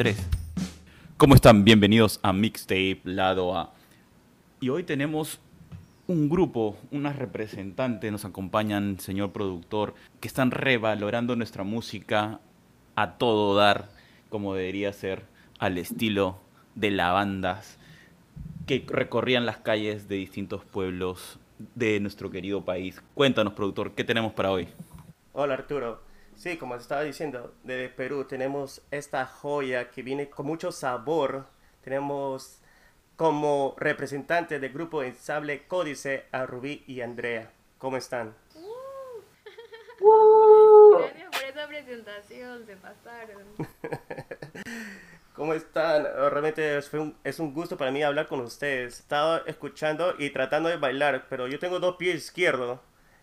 3. ¿Cómo están? Bienvenidos a Mixtape Lado A. Y hoy tenemos un grupo, unas representantes, nos acompañan, señor productor, que están revalorando nuestra música a todo dar, como debería ser, al estilo de las bandas que recorrían las calles de distintos pueblos de nuestro querido país. Cuéntanos, productor, ¿qué tenemos para hoy? Hola, Arturo. Sí, como estaba diciendo, de Perú tenemos esta joya que viene con mucho sabor. Tenemos como representantes del grupo Ensable Códice a Rubí y Andrea. ¿Cómo están? Gracias por esa presentación, se pasaron. ¿Cómo están? Realmente es un, es un gusto para mí hablar con ustedes. Estaba escuchando y tratando de bailar, pero yo tengo dos pies izquierdos.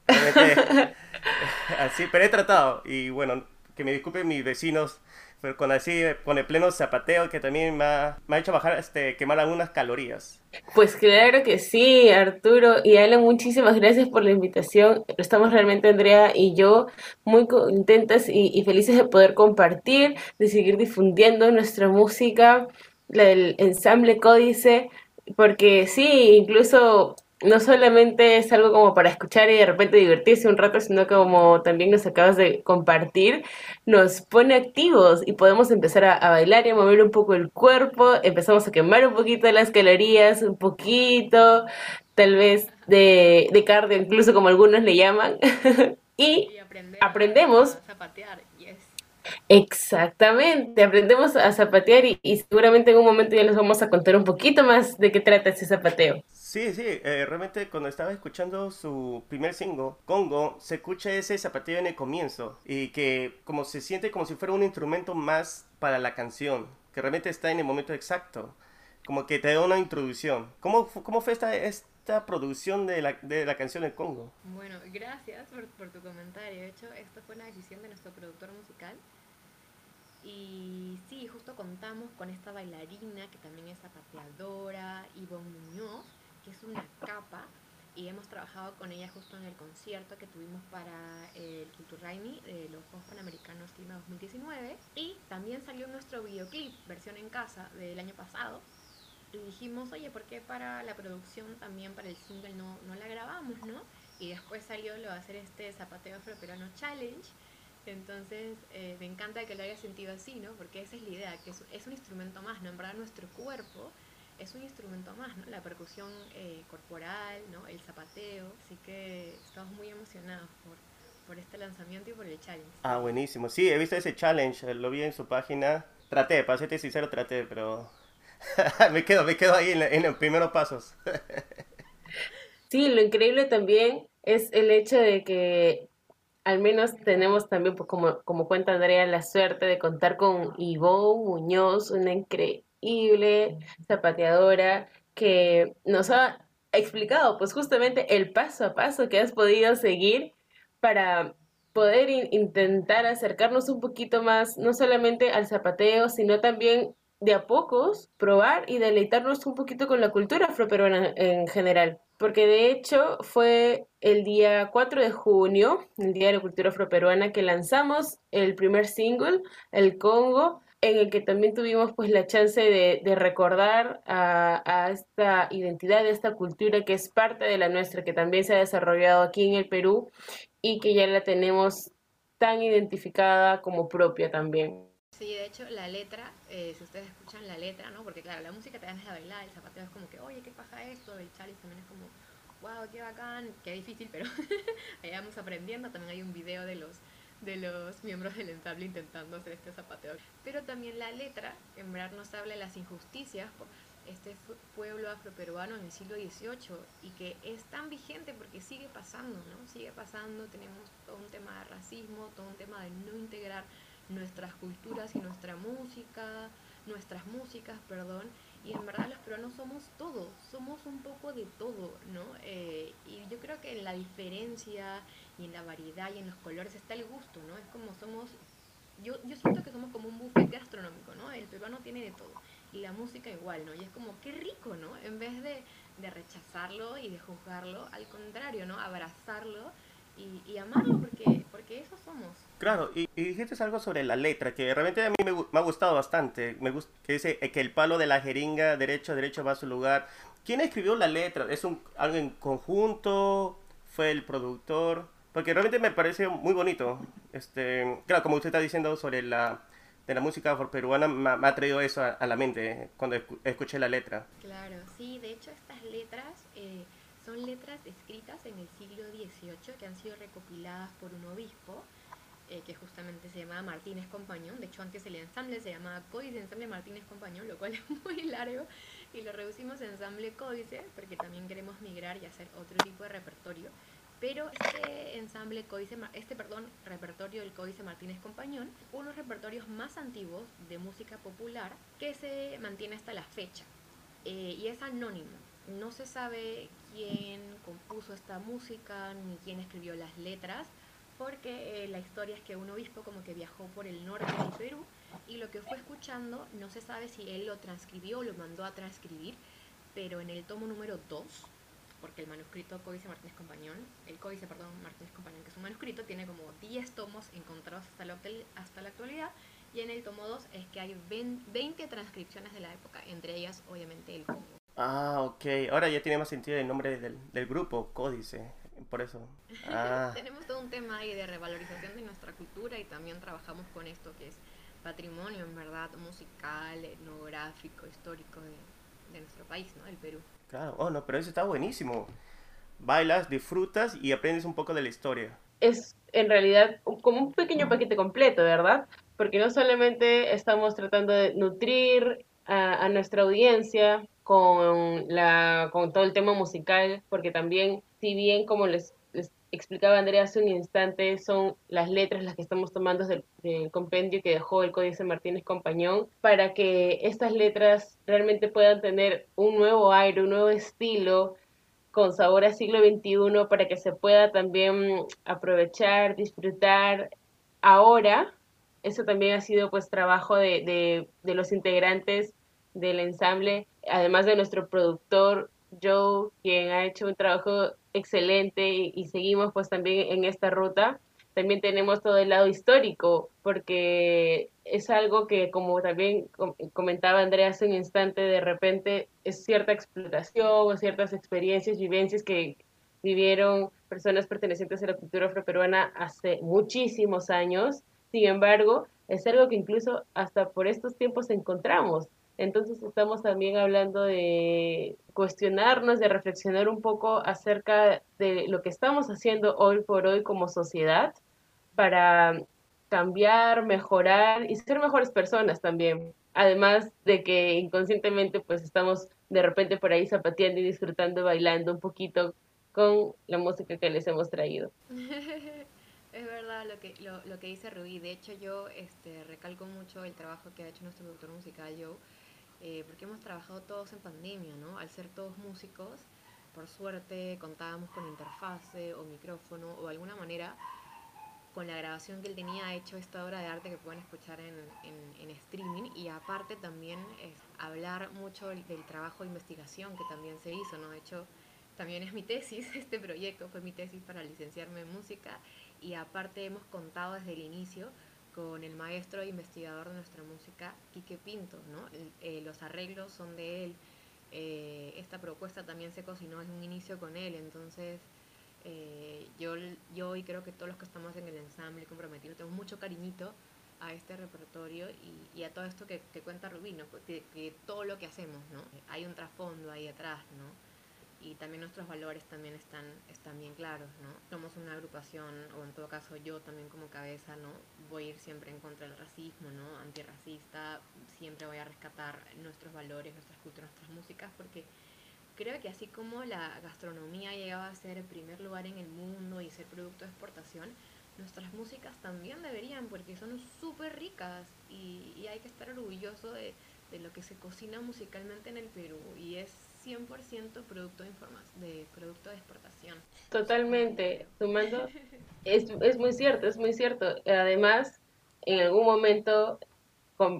así, pero he tratado. Y bueno, que me disculpen mis vecinos pero con así, con el pleno zapateo que también me ha, me ha hecho bajar, este, quemar algunas calorías. Pues claro que sí, Arturo y Alan, muchísimas gracias por la invitación. Estamos realmente, Andrea y yo, muy contentas y, y felices de poder compartir, de seguir difundiendo nuestra música, la del ensamble Códice, porque sí, incluso no solamente es algo como para escuchar y de repente divertirse un rato, sino como también nos acabas de compartir, nos pone activos y podemos empezar a, bailar y a mover un poco el cuerpo, empezamos a quemar un poquito las calorías, un poquito, tal vez de, de cardio, incluso como algunos le llaman, y, aprendemos, a zapatear. Exactamente, aprendemos a zapatear y, y seguramente en un momento ya les vamos a contar un poquito más de qué trata ese zapateo. Sí, sí, eh, realmente cuando estaba escuchando su primer single, Congo, se escucha ese zapateo en el comienzo y que como se siente como si fuera un instrumento más para la canción, que realmente está en el momento exacto, como que te da una introducción. ¿Cómo, cómo fue esta, esta producción de la, de la canción en Congo? Bueno, gracias por, por tu comentario. De hecho, esto fue una decisión de nuestro productor musical. Y sí, justo contamos con esta bailarina que también es zapateadora, Ivonne Muñoz, que es una capa y hemos trabajado con ella justo en el concierto que tuvimos para el Culturraini de los Juegos Panamericanos Clima 2019 y también salió nuestro videoclip, versión en casa, del año pasado y dijimos, oye, ¿por qué para la producción también para el single no, no la grabamos, no? Y después salió lo de hacer este zapateo afroperuano challenge entonces, eh, me encanta que lo haya sentido así, ¿no? Porque esa es la idea, que es, es, un instrumento más, ¿no? En verdad, nuestro cuerpo es un instrumento más, ¿no? La percusión eh, corporal, ¿no? El zapateo. Así que estamos muy emocionados por, por este lanzamiento y por el challenge. Ah, buenísimo. Sí, he visto ese challenge, lo vi en su página. Traté, para serte sincero, traté, pero me quedo, me quedo ahí en, en los primeros pasos. sí, lo increíble también es el hecho de que al menos tenemos también, pues, como, como cuenta Andrea, la suerte de contar con Ivonne Muñoz, una increíble zapateadora que nos ha explicado pues justamente el paso a paso que has podido seguir para poder intentar acercarnos un poquito más, no solamente al zapateo, sino también de a pocos probar y deleitarnos un poquito con la cultura afroperuana en general. Porque de hecho fue el día 4 de junio, el Día de la Cultura Afroperuana, que lanzamos el primer single, El Congo, en el que también tuvimos pues la chance de, recordar a, a, esta identidad, a esta cultura que es parte de la nuestra, que también se ha desarrollado aquí en el Perú y que ya la tenemos tan identificada como propia también. Sí, de hecho la letra, eh, si ustedes escuchan la letra, ¿no? Porque claro, la música te dan a bailar, el zapateo es como que, oye, ¿qué pasa esto? El challenge también es como, wow, qué bacán, qué difícil, pero ahí vamos aprendiendo. También hay un video de los de los miembros del ensamble intentando hacer este zapateo. Pero también la letra, en verdad nos habla de las injusticias por este pueblo afroperuano en el siglo XVIII y que es tan vigente porque sigue pasando, ¿no? Sigue pasando, tenemos todo un tema de racismo, todo un tema de no integrar nuestras culturas y nuestra música, nuestras músicas, perdón, y en verdad los peruanos somos todo, somos un poco de todo, ¿no? Eh, y yo creo que en la diferencia y en la variedad y en los colores está el gusto, ¿no? Es como somos, yo, yo siento que somos como un buffet gastronómico, ¿no? El peruano tiene de todo y la música igual, ¿no? Y es como, qué rico, ¿no? En vez de, de rechazarlo y de juzgarlo, al contrario, ¿no? Abrazarlo y, y amarlo porque, porque eso somos. Claro, y, dijiste algo sobre la letra, que realmente a mí me, ha gustado bastante, me gusta, que dice que el palo de la jeringa derecho a derecho va a su lugar. ¿Quién escribió la letra? ¿Es un, algo en conjunto? ¿Fue el productor? Porque realmente me parece muy bonito. Este, claro, como usted está diciendo sobre la, de la música peruana, me, me ha traído eso a, la mente cuando escuché la letra. Claro, sí, de hecho estas letras eh, son letras escritas en el siglo XVIII que han sido recopiladas por un obispo eh, que justamente se llamaba Martínez Compañón. De hecho, antes el ensamble se llamaba Códice Ensamble Martínez Compañón, lo cual es muy largo, y lo reducimos a ensamble Códice, porque también queremos migrar y hacer otro tipo de repertorio. Pero este ensamble Códice, este perdón, repertorio del Códice Martínez Compañón, unos repertorios más antiguos de música popular que se mantiene hasta la fecha. Eh, y es anónimo. No se sabe quién compuso esta música ni quién escribió las letras, porque eh, la historia es que un obispo como que viajó por el norte del Perú y lo que fue escuchando no se sabe si él lo transcribió o lo mandó a transcribir, pero en el tomo número 2, porque el manuscrito Códice Martínez Compañón, el Códice, perdón, Martínez Compañón, que es un manuscrito, tiene como 10 tomos encontrados hasta la, hasta la actualidad, y en el tomo 2 es que hay 20 transcripciones de la época, entre ellas obviamente el Congo. Ah, ok. Ahora ya tiene más sentido el nombre del, del grupo, Códice por eso. Ah. Tenemos todo un tema ahí de revalorización de nuestra cultura y también trabajamos con esto que es patrimonio, en verdad, musical, etnográfico, histórico de, nuestro país, ¿no? El Perú. Claro, oh, no, pero eso está buenísimo. Bailas, disfrutas y aprendes un poco de la historia. Es en realidad como un pequeño paquete completo, ¿verdad? Porque no solamente estamos tratando de nutrir a, a nuestra audiencia con, la, con todo el tema musical, porque también si bien como les, explicaba Andrea hace un instante, son las letras las que estamos tomando del, compendio que dejó el Códice Martínez Compañón, para que estas letras realmente puedan tener un nuevo aire, un nuevo estilo, con sabor al siglo XXI, para que se pueda también aprovechar, disfrutar ahora. Eso también ha sido pues trabajo de, de los integrantes del ensamble, además de nuestro productor Joe, quien ha hecho un trabajo excelente y, seguimos pues también en esta ruta. También tenemos todo el lado histórico, porque es algo que, como también comentaba Andrea hace un instante, de repente es cierta explotación o ciertas experiencias, vivencias que vivieron personas pertenecientes a la cultura afroperuana hace muchísimos años. Sin embargo, es algo que incluso hasta por estos tiempos encontramos. Entonces estamos también hablando de cuestionarnos, de reflexionar un poco acerca de lo que estamos haciendo hoy por hoy como sociedad para cambiar, mejorar y ser mejores personas también. Además de que inconscientemente pues estamos de repente por ahí zapateando y disfrutando, bailando un poquito con la música que les hemos traído. es verdad lo que, lo, lo, que dice Rubí. De hecho, yo este, recalco mucho el trabajo que ha hecho nuestro productor musical, Joe, eh, porque hemos trabajado todos en pandemia, ¿no? Al ser todos músicos, por suerte contábamos con interfase o micrófono o de alguna manera con la grabación que él tenía hecho esta obra de arte que pueden escuchar en, en, streaming y aparte también es hablar mucho del, trabajo de investigación que también se hizo, ¿no? De hecho, también es mi tesis, este proyecto fue mi tesis para licenciarme en música y aparte hemos contado desde el inicio con el maestro e investigador de nuestra música, Quique Pinto, ¿no? Eh, los arreglos son de él, eh, esta propuesta también se cocinó en un inicio con él, entonces eh, yo, yo y creo que todos los que estamos en el ensamble comprometidos tenemos mucho cariñito a este repertorio y, a todo esto que, cuenta Rubino, que, que, todo lo que hacemos, ¿no? Hay un trasfondo ahí atrás, ¿no? Y también nuestros valores también están, están bien claros, ¿no? Somos una agrupación, o en todo caso yo también como cabeza, ¿no? Voy a ir siempre en contra del racismo, ¿no? Antirracista, siempre voy a rescatar nuestros valores, nuestras culturas, nuestras músicas, porque creo que así como la gastronomía llegaba a ser el primer lugar en el mundo y ser producto de exportación, nuestras músicas también deberían, porque son súper ricas y, y, hay que estar orgulloso de, de lo que se cocina musicalmente en el Perú y es 100% producto de, de producto de exportación. Totalmente, sumando, es, es muy cierto, es muy cierto. Además, en algún momento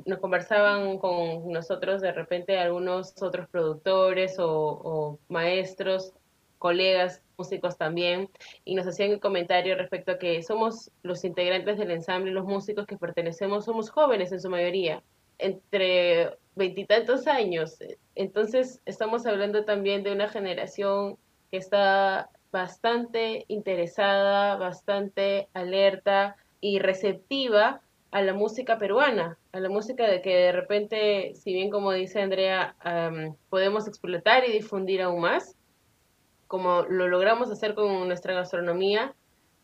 nos conversaban con nosotros de repente algunos otros productores o, maestros colegas músicos también y nos hacían un comentario respecto a que somos los integrantes del ensamble, los músicos que pertenecemos, somos jóvenes en su mayoría, entre veintitantos años. Entonces estamos hablando también de una generación que está bastante interesada, bastante alerta y receptiva a la música peruana, a la música de que de repente, si bien como dice Andrea, podemos explotar y difundir aún más, como lo logramos hacer con nuestra gastronomía,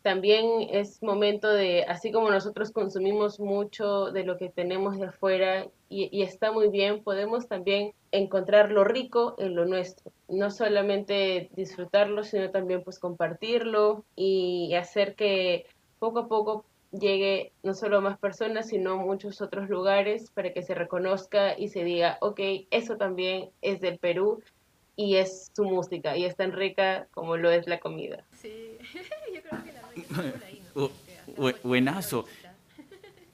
también es momento de, así como nosotros consumimos mucho de lo que tenemos de afuera y, está muy bien, podemos también encontrar lo rico en lo nuestro. No solamente disfrutarlo, sino también pues compartirlo y hacer que poco a poco llegue no solo a más personas, sino a muchos otros lugares para que se reconozca y se diga, ok, eso también es del Perú y es su música y es tan rica como lo es la comida. Sí, buenazo.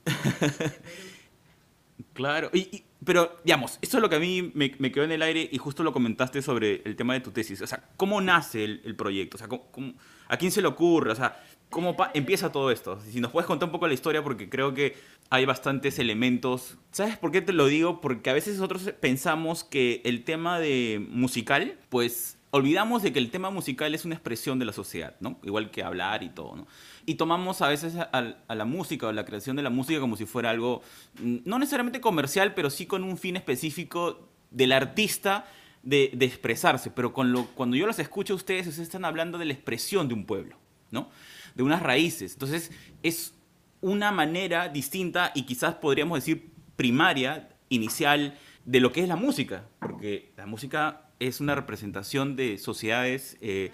claro, y, pero digamos, esto es lo que a mí me, quedó en el aire y justo lo comentaste sobre el tema de tu tesis. O sea, ¿cómo nace el, proyecto? O sea, ¿cómo, cómo, a quién se le ocurre? O sea, ¿Cómo empieza todo esto? Si nos puedes contar un poco la historia, porque creo que hay bastantes elementos. ¿Sabes por qué te lo digo? Porque a veces nosotros pensamos que el tema de musical, pues olvidamos de que el tema musical es una expresión de la sociedad, ¿no? Igual que hablar y todo, ¿no? Y tomamos a veces a, la música o la creación de la música como si fuera algo, mm, no necesariamente comercial, pero sí con un fin específico del artista de, expresarse. Pero cuando yo los escucho ustedes, ustedes están hablando de la expresión de un pueblo, ¿no? de unas raíces. Entonces, es una manera distinta y quizás podríamos decir primaria, inicial, de lo que es la música, porque la música es una representación de sociedades eh,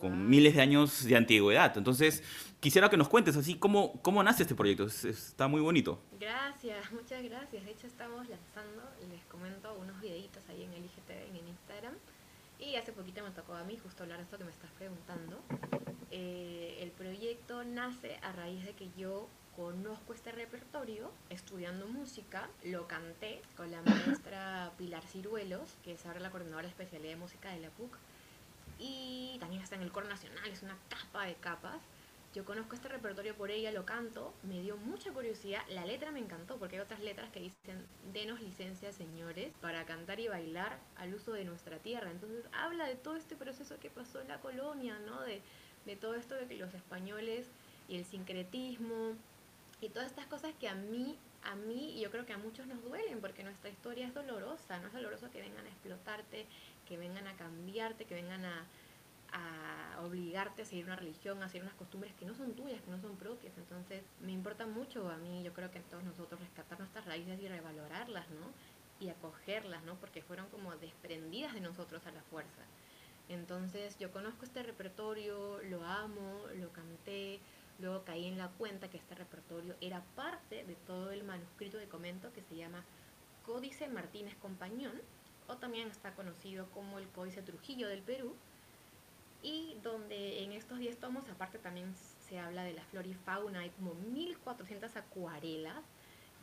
con miles de años de antigüedad. Entonces, quisiera que nos cuentes así cómo, cómo nace este proyecto. está muy bonito. Gracias, muchas gracias. De hecho, estamos lanzando, les comento, unos videitos ahí en el IGTV en Instagram. Y hace poquito me tocó a mí justo hablar de esto que me estás preguntando. Eh, el proyecto nace a raíz de que yo conozco este repertorio estudiando música, lo canté con la maestra Pilar Ciruelos, que es ahora la coordinadora de especialidad de música de la PUC, y también está en el coro nacional, es una capa de capas. Yo conozco este repertorio por ella, lo canto, me dio mucha curiosidad, la letra me encantó porque hay otras letras que dicen, denos licencia señores para cantar y bailar al uso de nuestra tierra. Entonces habla de todo este proceso que pasó en la colonia, ¿no? De, de todo esto de que los españoles y el sincretismo y todas estas cosas que a mí, a mí y yo creo que a muchos nos duelen porque nuestra historia es dolorosa, no es doloroso que vengan a explotarte, que vengan a cambiarte, que vengan a, a obligarte a seguir una religión, a seguir unas costumbres que no son tuyas, que no son propias. Entonces, me importa mucho a mí, yo creo que a todos nosotros rescatar nuestras raíces y revalorarlas, ¿no? Y acogerlas, ¿no? Porque fueron como desprendidas de nosotros a la fuerza. Entonces, yo conozco este repertorio, lo amo, lo canté, luego caí en la cuenta que este repertorio era parte de todo el manuscrito de comento que se llama Códice Martínez Compañón, o también está conocido como el Códice Trujillo del Perú, y donde en estos 10 tomos aparte también se habla de la flora y fauna, hay como 1400 acuarelas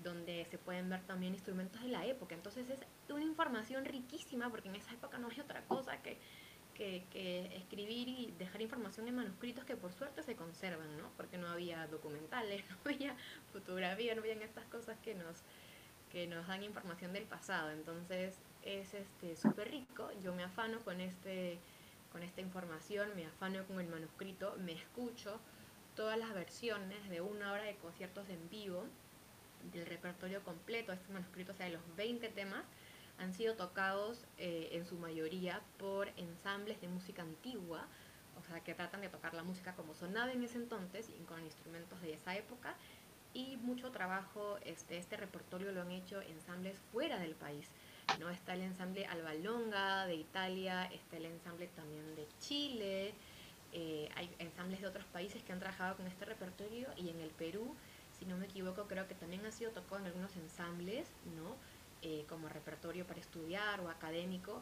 donde se pueden ver también instrumentos de la época, entonces es una información riquísima porque en esa época no hay otra cosa que, que, que escribir y dejar información en manuscritos que por suerte se conservan, ¿no? porque no había documentales, no había fotografía, no habían estas cosas que nos, que nos dan información del pasado, entonces es este súper rico, yo me afano con este con esta información, me afano con el manuscrito, me escucho todas las versiones de una hora de conciertos en vivo del repertorio completo, este manuscrito, o sea, de los 20 temas, han sido tocados eh, en su mayoría por ensambles de música antigua, o sea, que tratan de tocar la música como sonaba en ese entonces y con instrumentos de esa época. Y mucho trabajo, este, este repertorio lo han hecho ensambles fuera del país. ¿No? Está el ensamble Albalonga de Italia, está el ensamble también de Chile, eh, hay ensambles de otros países que han trabajado con este repertorio y en el Perú, si no me equivoco, creo que también ha sido tocado en algunos ensambles, ¿no? Eh, como repertorio para estudiar o académico.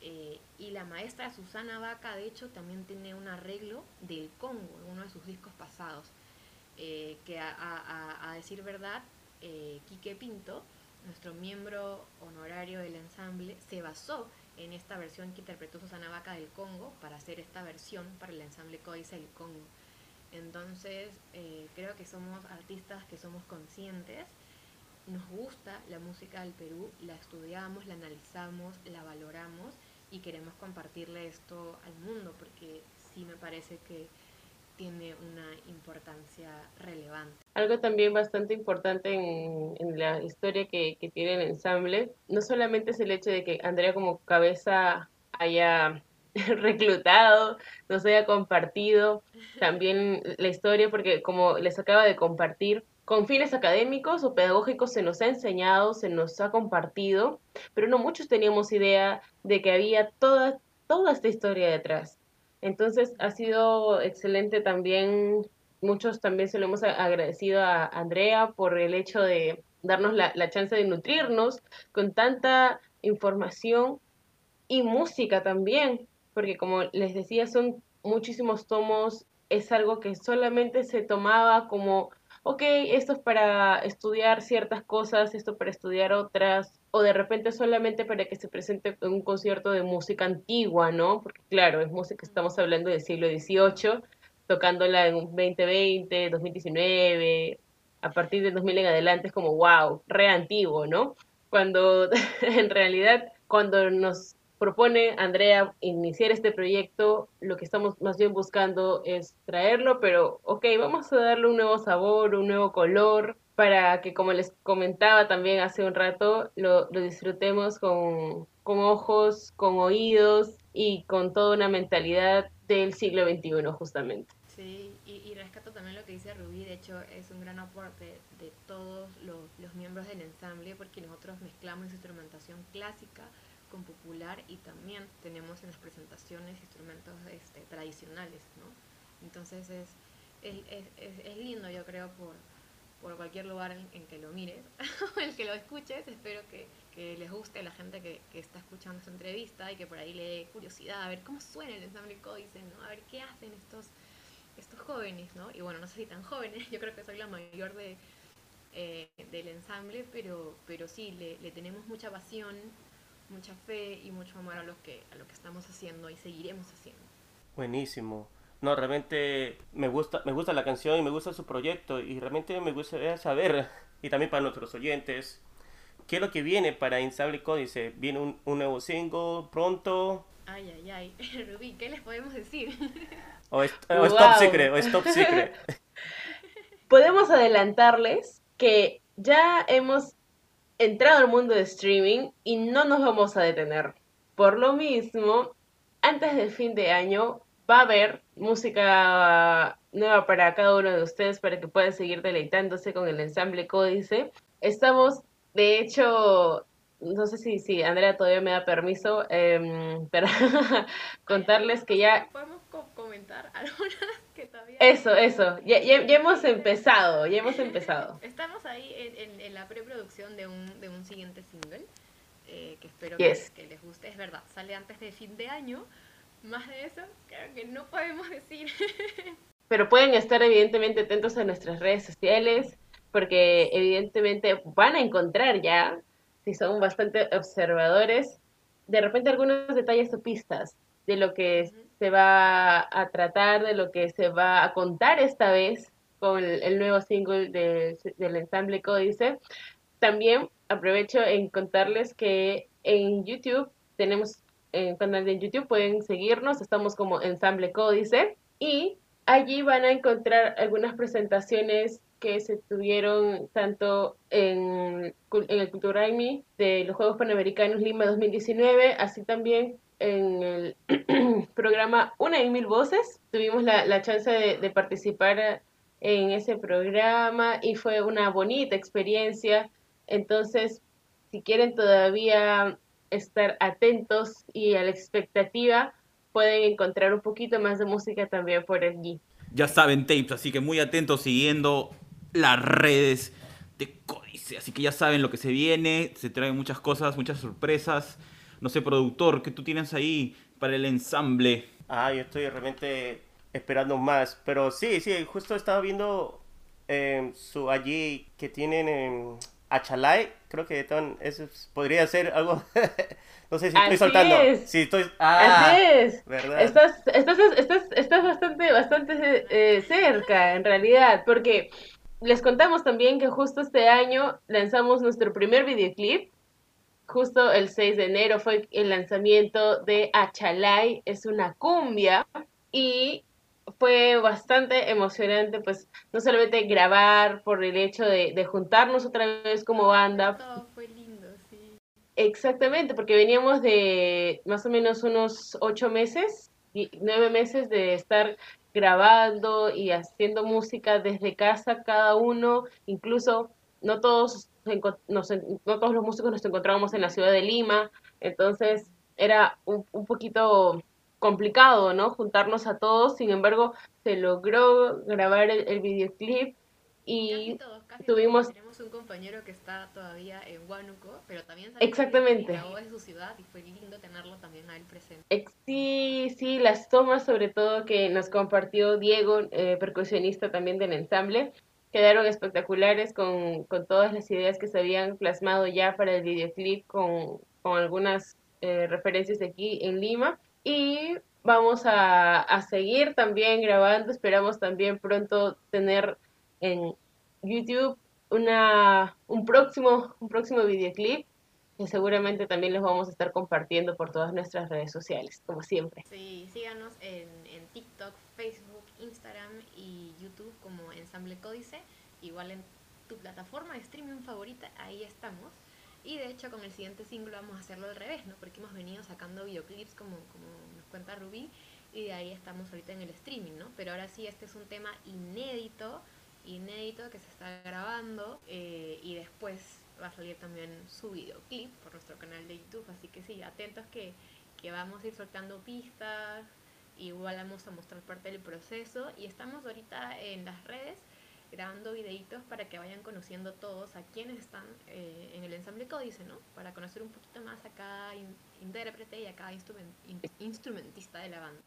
Eh, y la maestra Susana Vaca, de hecho, también tiene un arreglo del Congo uno de sus discos pasados, que a, decir verdad, Quique Pinto nuestro miembro honorario del ensamble, se basó en esta versión que interpretó Susana Vaca del Congo para hacer esta versión para el ensamble Códice del Congo. Entonces, eh, creo que somos artistas que somos conscientes, nos gusta la música del Perú, la estudiamos, la analizamos, la valoramos y queremos compartirle esto al mundo porque sí me parece que tiene una importancia relevante. Algo también bastante importante en, la historia que, que, tiene el ensamble, no solamente es el hecho de que Andrea como cabeza haya reclutado, nos haya compartido también la historia, porque como les acaba de compartir, con fines académicos o pedagógicos se nos ha enseñado, se nos ha compartido, pero no muchos teníamos idea de que había toda, toda esta historia detrás. Entonces ha sido excelente también, muchos también se lo hemos agradecido a Andrea por el hecho de darnos la, la chance de nutrirnos con tanta información y música también, porque como les decía, son muchísimos tomos, es algo que solamente se tomaba como ok, esto es para estudiar ciertas cosas, esto para estudiar otras, o de repente solamente para que se presente un concierto de música antigua, ¿no? Porque claro, es música, estamos hablando del siglo XVIII, tocándola en 2020, 2019, a partir del 2000 en adelante es como, wow, re antiguo, ¿no? Cuando en realidad, cuando nos propone Andrea iniciar este proyecto, lo que estamos más bien buscando es traerlo, pero ok, vamos a darle un nuevo sabor, un nuevo color, para que como les comentaba también hace un rato, lo, disfrutemos con, con ojos, con oídos y con toda una mentalidad del siglo XXI justamente. Sí, y, rescato también lo que dice Rubí, de hecho es un gran aporte de todos los, los miembros del ensamble porque nosotros mezclamos instrumentación clásica con popular y también tenemos en las presentaciones instrumentos este, tradicionales, ¿no? Entonces es, es, es, lindo, yo creo, por, por cualquier lugar en, que lo mires o el que lo escuches. Espero que, que les guste a la gente que, que, está escuchando esta entrevista y que por ahí le dé curiosidad a ver cómo suena el ensamble códice, ¿no? A ver qué hacen estos, estos jóvenes, ¿no? Y bueno, no sé si tan jóvenes, yo creo que soy la mayor de, eh, del ensamble, pero, pero sí, le, le tenemos mucha pasión mucha fe y mucho amor a lo que, a lo que estamos haciendo y seguiremos haciendo. Buenísimo. No, realmente me gusta, me gusta la canción y me gusta su proyecto y realmente me gustaría saber, y también para nuestros oyentes, qué es lo que viene para Instable Códice. ¿Viene un, un nuevo single pronto? Ay, ay, ay. Rubí, ¿qué les podemos decir? o es, o top secret, o es top secret. Podemos adelantarles que ya hemos entrado al mundo de streaming y no nos vamos a detener. Por lo mismo, antes del fin de año va a haber música nueva para cada uno de ustedes para que puedan seguir deleitándose con el ensamble Códice. Estamos, de hecho, no sé si, si Andrea todavía me da permiso eh, para contarles que ya... ¿Podemos comentar algunas que todavía... Eso, eso, ya, ya, hemos empezado, ya hemos empezado. Estamos ahí en, en, la preproducción de un, de un siguiente single, eh, que espero que, que, les guste. Es verdad, sale antes de fin de año, más de eso creo que no podemos decir. Pero pueden estar evidentemente atentos a nuestras redes sociales, porque evidentemente van a encontrar ya si son bastante observadores, de repente algunos detalles o pistas de lo que se va a tratar, de lo que se va a contar esta vez con el, nuevo single del ensamble Códice. También aprovecho en contarles que en YouTube tenemos un canal de YouTube, pueden seguirnos, estamos como ensamble Códice y allí van a encontrar algunas presentaciones que se tuvieron tanto en, en el Culturaimi de los Juegos Panamericanos Lima 2019, así también en el programa Una y Mil Voces. Tuvimos la, la chance de, de, participar en ese programa y fue una bonita experiencia. Entonces, si quieren todavía estar atentos y a la expectativa, pueden encontrar un poquito más de música también por allí. Ya saben, tapes, así que muy atentos siguiendo las redes de Códice. Así que ya saben lo que se viene, se traen muchas cosas, muchas sorpresas. No sé, productor, ¿qué tú tienes ahí para el ensamble? Ah, yo estoy realmente esperando más. Pero sí, sí, justo estaba viendo eh, su allí que tienen Achalay, creo que eso podría ser algo, no sé si estoy soltando. Es. Si estoy, ah, Así es. ¿verdad? Estás, estás, estás, estás bastante, bastante eh, cerca, en realidad, porque les contamos también que justo este año lanzamos nuestro primer videoclip. Justo el 6 de enero fue el lanzamiento de Achalay, es una cumbia. Y fue bastante emocionante, pues no solamente grabar por el hecho de, juntarnos otra vez como banda. Todo fue lindo, sí. Exactamente, porque veníamos de más o menos unos ocho meses, nueve meses de estar grabando y haciendo música desde casa cada uno, incluso no todos, nos, no todos los músicos nos encontrábamos en la ciudad de Lima, entonces era un, un poquito complicado, ¿no? Juntarnos a todos, sin embargo, se logró grabar el, videoclip y tuvimos... Tenemos un compañero que está todavía en Huánuco, pero también Exactamente. de su ciudad y fue lindo tenerlo también a él presente. Sí, sí, las tomas sobre todo que nos compartió Diego, eh, percusionista también del ensamble, quedaron espectaculares con, con, todas las ideas que se habían plasmado ya para el videoclip con, con algunas eh, referencias aquí en Lima y vamos a, seguir también grabando. Esperamos también pronto tener en YouTube una, un, próximo, un próximo videoclip que seguramente también los vamos a estar compartiendo por todas nuestras redes sociales, como siempre. Sí, síganos en, en TikTok, Facebook, Instagram y YouTube como Ensamble Códice. Igual en tu plataforma de streaming favorita, ahí estamos. Y de hecho con el siguiente single vamos a hacerlo al revés, ¿no? Porque hemos venido sacando videoclips como, como nos cuenta Rubí y de ahí estamos ahorita en el streaming, ¿no? Pero ahora sí, este es un tema inédito, inédito que se está grabando eh, y después va a salir también su videoclip por nuestro canal de YouTube, así que sí, atentos que, que vamos a ir soltando pistas, igual vamos a mostrar parte del proceso y estamos ahorita en las redes grabando videitos para que vayan conociendo todos a quienes están eh, en el ensamble códice, ¿no? Para conocer un poquito más a cada intérprete y a cada instrumentista de la banda.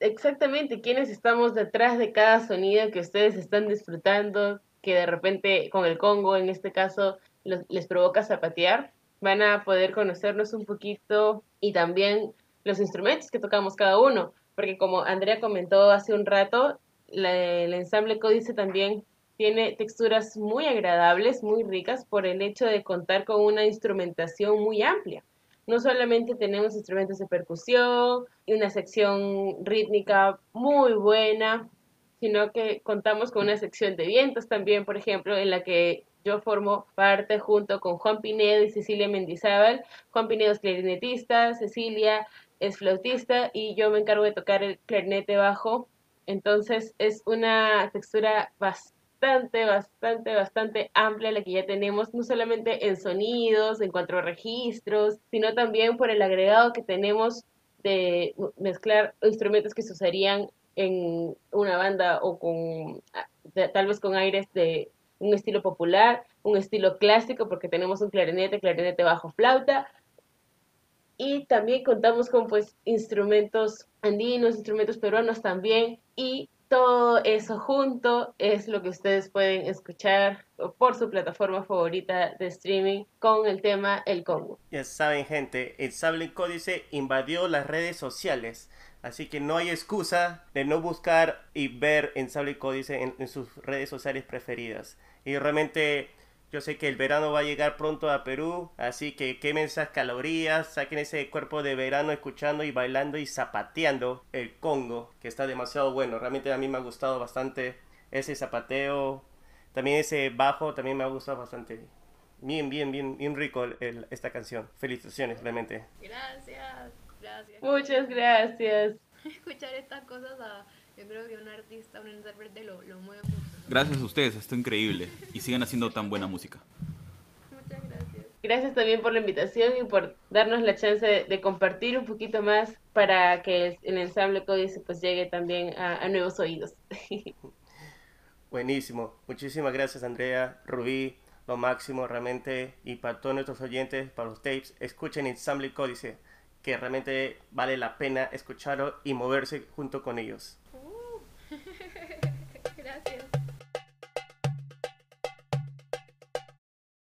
Exactamente, quienes estamos detrás de cada sonido que ustedes están disfrutando, que de repente con el Congo en este caso les provoca zapatear, van a poder conocernos un poquito y también los instrumentos que tocamos cada uno, porque como Andrea comentó hace un rato, el ensamble códice también tiene texturas muy agradables, muy ricas, por el hecho de contar con una instrumentación muy amplia. No solamente tenemos instrumentos de percusión y una sección rítmica muy buena, sino que contamos con una sección de vientos también, por ejemplo, en la que yo formo parte junto con Juan Pinedo y Cecilia Mendizábal. Juan Pinedo es clarinetista, Cecilia es flautista y yo me encargo de tocar el clarinete bajo. Entonces es una textura bastante bastante, bastante, bastante amplia la que ya tenemos, no solamente en sonidos, en cuatro registros, sino también por el agregado que tenemos de mezclar instrumentos que se usarían en una banda o con ah, tal vez con aires de un estilo popular, un estilo clásico, porque tenemos un clarinete, clarinete bajo flauta, y también contamos con pues instrumentos andinos, instrumentos peruanos también, y todo eso junto es lo que ustedes pueden escuchar por su plataforma favorita de streaming con el tema El Congo. Ya saben gente, el Sable Códice invadió las redes sociales. Así que no hay excusa de no buscar y ver en Sable Códice en, en sus redes sociales preferidas. Y realmente yo sé que el verano va a llegar pronto a Perú, así que quemen esas calorías, saquen ese cuerpo de verano escuchando y bailando y zapateando el Congo, que está demasiado bueno. Realmente a mí me ha gustado bastante ese zapateo, también ese bajo, también me ha gustado bastante. Bien, bien, bien, bien rico esta canción. Felicitaciones, realmente. Gracias, gracias. Muchas gracias. Escuchar estas cosas, yo creo que un artista, un intérprete lo, lo mueve mucho. Gracias a ustedes, está increíble. Y sigan haciendo tan buena música. Muchas gracias. Gracias también por la invitación y por darnos la chance de, compartir un poquito más para que el, ensamble Códice pues llegue también a, nuevos oídos. Buenísimo. Muchísimas gracias Andrea, Rubí, lo máximo realmente. Y para todos nuestros oyentes, para los tapes, escuchen Ensamble Códice, que realmente vale la pena escucharlo y moverse junto con ellos. Uh.